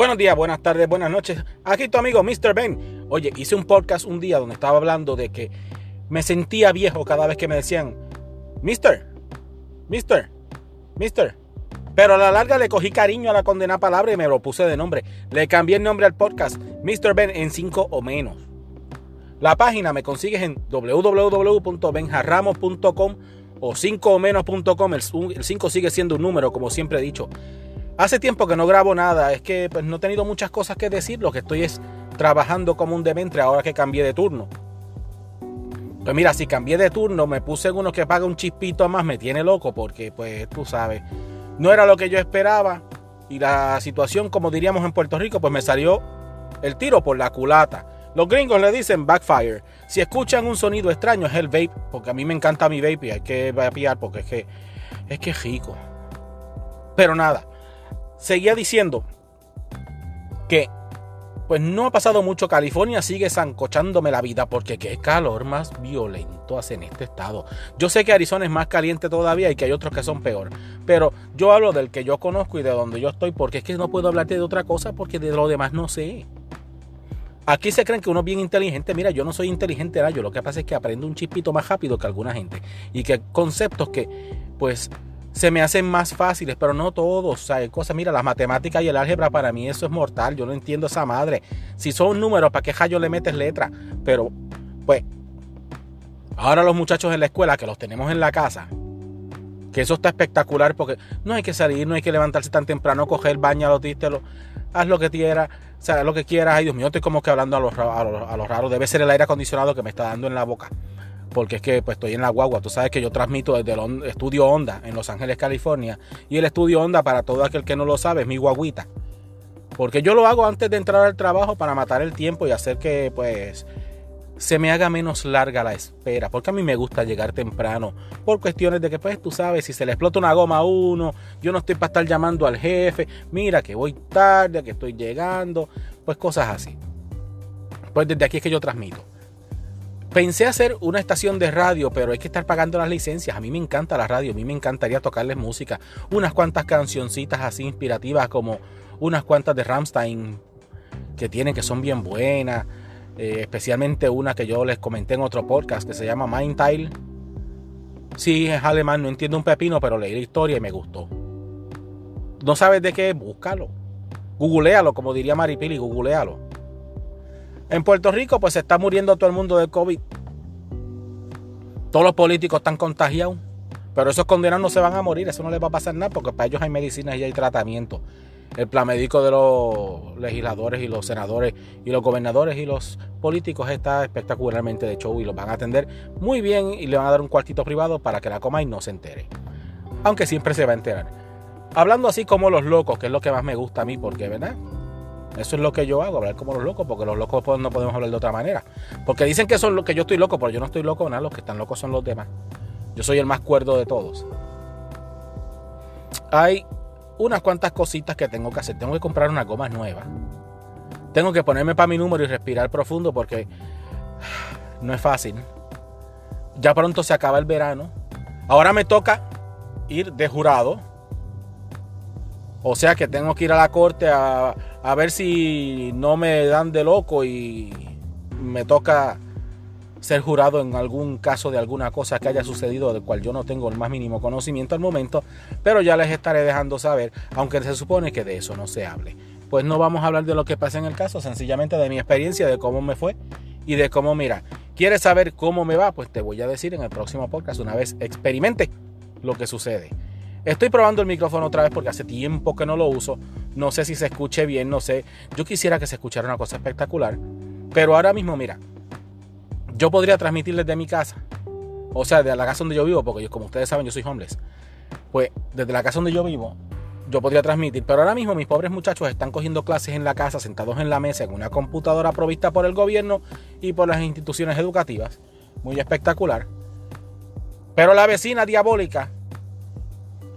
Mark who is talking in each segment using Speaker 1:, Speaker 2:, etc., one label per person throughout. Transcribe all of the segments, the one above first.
Speaker 1: Buenos días, buenas tardes, buenas noches. Aquí tu amigo Mr. Ben. Oye, hice un podcast un día donde estaba hablando de que me sentía viejo cada vez que me decían, Mr. Mr. Mr. Pero a la larga le cogí cariño a la condenada palabra y me lo puse de nombre. Le cambié el nombre al podcast, Mr. Ben en 5 o menos. La página me consigues en www.benjarramos.com o 5 o menos.com. El 5 sigue siendo un número, como siempre he dicho. Hace tiempo que no grabo nada, es que pues, no he tenido muchas cosas que decir, lo que estoy es trabajando como un demente ahora que cambié de turno. Pues mira, si cambié de turno, me puse en uno que paga un chispito más, me tiene loco porque pues tú sabes, no era lo que yo esperaba y la situación, como diríamos en Puerto Rico, pues me salió el tiro por la culata. Los gringos le dicen backfire. Si escuchan un sonido extraño es el vape, porque a mí me encanta mi vape y hay que vapear porque es que es que es rico. Pero nada, seguía diciendo que pues no ha pasado mucho. California sigue zancochándome la vida porque qué calor más violento hace en este estado. Yo sé que Arizona es más caliente todavía y que hay otros que son peor. Pero yo hablo del que yo conozco y de donde yo estoy porque es que no puedo hablarte de otra cosa porque de lo demás no sé. Aquí se creen que uno es bien inteligente. Mira, yo no soy inteligente, yo lo que pasa es que aprendo un chispito más rápido que alguna gente. Y que conceptos que, pues, se me hacen más fáciles, pero no todos. O sea, cosas, mira, las matemáticas y el álgebra para mí eso es mortal. Yo no entiendo esa madre. Si son números, ¿para qué yo le metes letra? Pero, pues, ahora los muchachos en la escuela, que los tenemos en la casa, que eso está espectacular porque no hay que salir, no hay que levantarse tan temprano, coger, bañalo, dístelo, haz lo que quieras, o sea, lo que quieras. Ay, Dios mío, estoy como que hablando a los, a a los raros. Debe ser el aire acondicionado que me está dando en la boca porque es que pues, estoy en la guagua. Tú sabes que yo transmito desde el estudio Honda en Los Ángeles, California. Y el estudio Honda, para todo aquel que no lo sabe, es mi guaguita. Porque yo lo hago antes de entrar al trabajo para matar el tiempo y hacer que pues se me haga menos larga la espera. Porque a mí me gusta llegar temprano. Por cuestiones de que pues tú sabes, si se le explota una goma a uno, yo no estoy para estar llamando al jefe. Mira que voy tarde, que estoy llegando. Pues cosas así. Pues desde aquí es que yo transmito. Pensé hacer una estación de radio, pero hay que estar pagando las licencias. A mí me encanta la radio, a mí me encantaría tocarles música. Unas cuantas cancioncitas así inspirativas como unas cuantas de Ramstein que tienen que son bien buenas. Eh, especialmente una que yo les comenté en otro podcast que se llama Mind Tile. Sí, es alemán, no entiendo un pepino, pero leí la historia y me gustó. ¿No sabes de qué? Búscalo. Googlealo, como diría Maripili, googlealo. En Puerto Rico, pues se está muriendo todo el mundo de COVID. Todos los políticos están contagiados. Pero esos condenados no se van a morir, eso no les va a pasar nada, porque para ellos hay medicinas y hay tratamiento. El plan médico de los legisladores y los senadores y los gobernadores y los políticos está espectacularmente de show y los van a atender muy bien y le van a dar un cuartito privado para que la coma y no se entere. Aunque siempre se va a enterar. Hablando así como los locos, que es lo que más me gusta a mí, porque, ¿verdad? Eso es lo que yo hago, hablar como los locos, porque los locos pues, no podemos hablar de otra manera. Porque dicen que, son, que yo estoy loco, pero yo no estoy loco, nada, los que están locos son los demás. Yo soy el más cuerdo de todos. Hay unas cuantas cositas que tengo que hacer. Tengo que comprar una goma nueva. Tengo que ponerme para mi número y respirar profundo porque no es fácil. Ya pronto se acaba el verano. Ahora me toca ir de jurado. O sea que tengo que ir a la corte a, a ver si no me dan de loco y me toca ser jurado en algún caso de alguna cosa que haya sucedido del cual yo no tengo el más mínimo conocimiento al momento, pero ya les estaré dejando saber, aunque se supone que de eso no se hable. Pues no vamos a hablar de lo que pasa en el caso, sencillamente de mi experiencia, de cómo me fue y de cómo, mira, ¿quieres saber cómo me va? Pues te voy a decir en el próximo podcast, una vez experimente lo que sucede. Estoy probando el micrófono otra vez porque hace tiempo que no lo uso. No sé si se escuche bien, no sé. Yo quisiera que se escuchara una cosa espectacular. Pero ahora mismo, mira, yo podría transmitir desde mi casa. O sea, de la casa donde yo vivo, porque yo, como ustedes saben, yo soy homeless. Pues desde la casa donde yo vivo, yo podría transmitir. Pero ahora mismo mis pobres muchachos están cogiendo clases en la casa, sentados en la mesa, en una computadora provista por el gobierno y por las instituciones educativas. Muy espectacular. Pero la vecina diabólica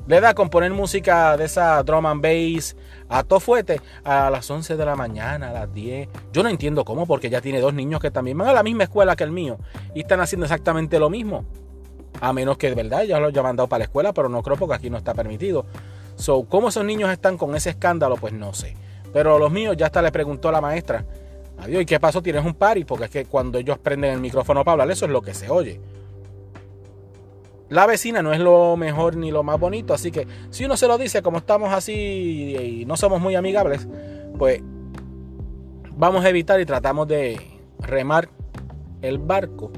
Speaker 1: le da con poner música de esa drum and bass a todo fuerte a las 11 de la mañana, a las 10. Yo no entiendo cómo, porque ya tiene dos niños que también van a la misma escuela que el mío y están haciendo exactamente lo mismo. A menos que de verdad ya lo hayan mandado para la escuela, pero no creo porque aquí no está permitido. So, ¿cómo esos niños están con ese escándalo? Pues no sé. Pero los míos ya hasta le preguntó la maestra, adiós, ¿y qué pasó? ¿Tienes un party? Porque es que cuando ellos prenden el micrófono para hablar, eso es lo que se oye. La vecina no es lo mejor ni lo más bonito, así que si uno se lo dice, como estamos así y no somos muy amigables, pues vamos a evitar y tratamos de remar el barco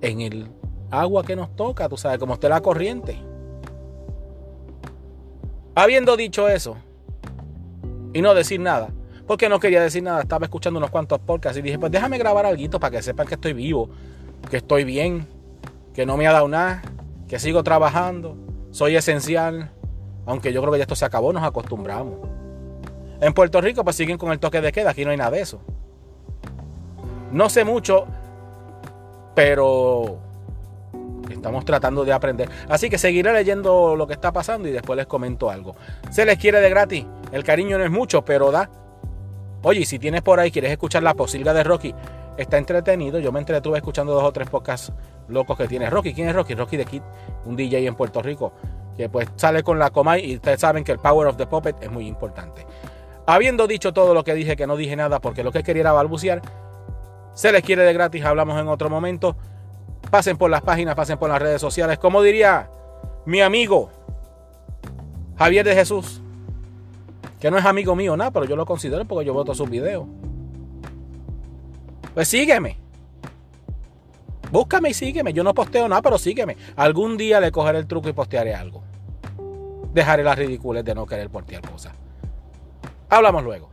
Speaker 1: en el agua que nos toca, tú sabes, como esté la corriente. Habiendo dicho eso, y no decir nada, porque no quería decir nada, estaba escuchando unos cuantos podcasts y dije, pues déjame grabar algo para que sepan que estoy vivo, que estoy bien, que no me ha dado nada, que sigo trabajando, soy esencial, aunque yo creo que ya esto se acabó, nos acostumbramos. En Puerto Rico pues siguen con el toque de queda, aquí no hay nada de eso. No sé mucho, pero estamos tratando de aprender. Así que seguiré leyendo lo que está pasando y después les comento algo. Se les quiere de gratis. El cariño no es mucho, pero da. Oye, si tienes por ahí, quieres escuchar la posilga de Rocky, está entretenido. Yo me entretuve escuchando dos o tres podcasts locos que tiene Rocky. ¿Quién es Rocky? Rocky de Kid, un DJ en Puerto Rico, que pues sale con la Comay y ustedes saben que el Power of the Puppet es muy importante. Habiendo dicho todo lo que dije, que no dije nada porque lo que quería era balbucear, se les quiere de gratis, hablamos en otro momento. Pasen por las páginas, pasen por las redes sociales. Como diría mi amigo Javier de Jesús, que no es amigo mío, nada, pero yo lo considero porque yo voto sus videos. Pues sígueme. Búscame y sígueme. Yo no posteo nada, pero sígueme. Algún día le cogeré el truco y postearé algo. Dejaré las ridículas de no querer postear cosas. Hablamos luego.